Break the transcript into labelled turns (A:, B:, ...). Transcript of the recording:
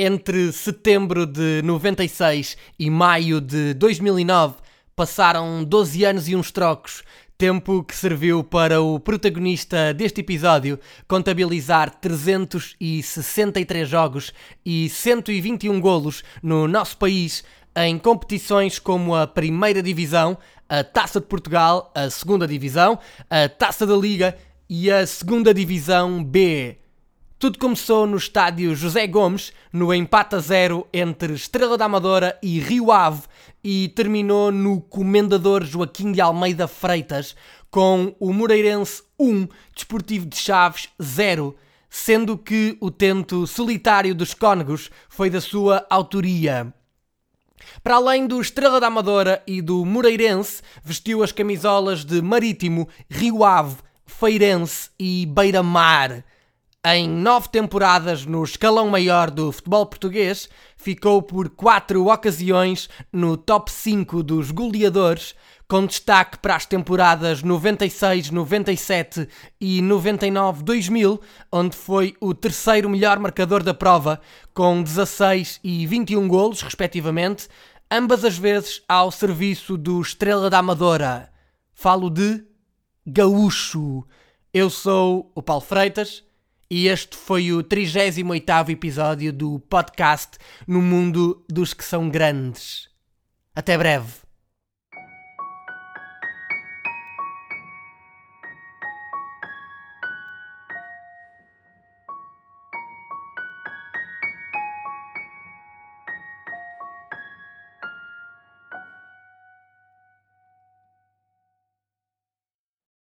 A: Entre setembro de 96 e maio de 2009 passaram 12 anos e uns trocos, tempo que serviu para o protagonista deste episódio contabilizar 363 jogos e 121 golos no nosso país em competições como a Primeira Divisão, a Taça de Portugal, a Segunda Divisão, a Taça da Liga e a Segunda Divisão B. Tudo começou no estádio José Gomes, no empate a zero entre Estrela da Amadora e Rio Ave, e terminou no Comendador Joaquim de Almeida Freitas, com o Moreirense 1, Desportivo de Chaves 0, sendo que o tento solitário dos Cónegos foi da sua autoria. Para além do Estrela da Amadora e do Moreirense, vestiu as camisolas de Marítimo, Rio Ave, Feirense e Beira-Mar. Em nove temporadas no escalão maior do futebol português, ficou por quatro ocasiões no top 5 dos goleadores, com destaque para as temporadas 96, 97 e 99-2000, onde foi o terceiro melhor marcador da prova, com 16 e 21 golos, respectivamente, ambas as vezes ao serviço do Estrela da Amadora. Falo de Gaúcho. Eu sou o Paulo Freitas e este foi o 38 episódio do podcast No Mundo dos que são grandes. Até breve.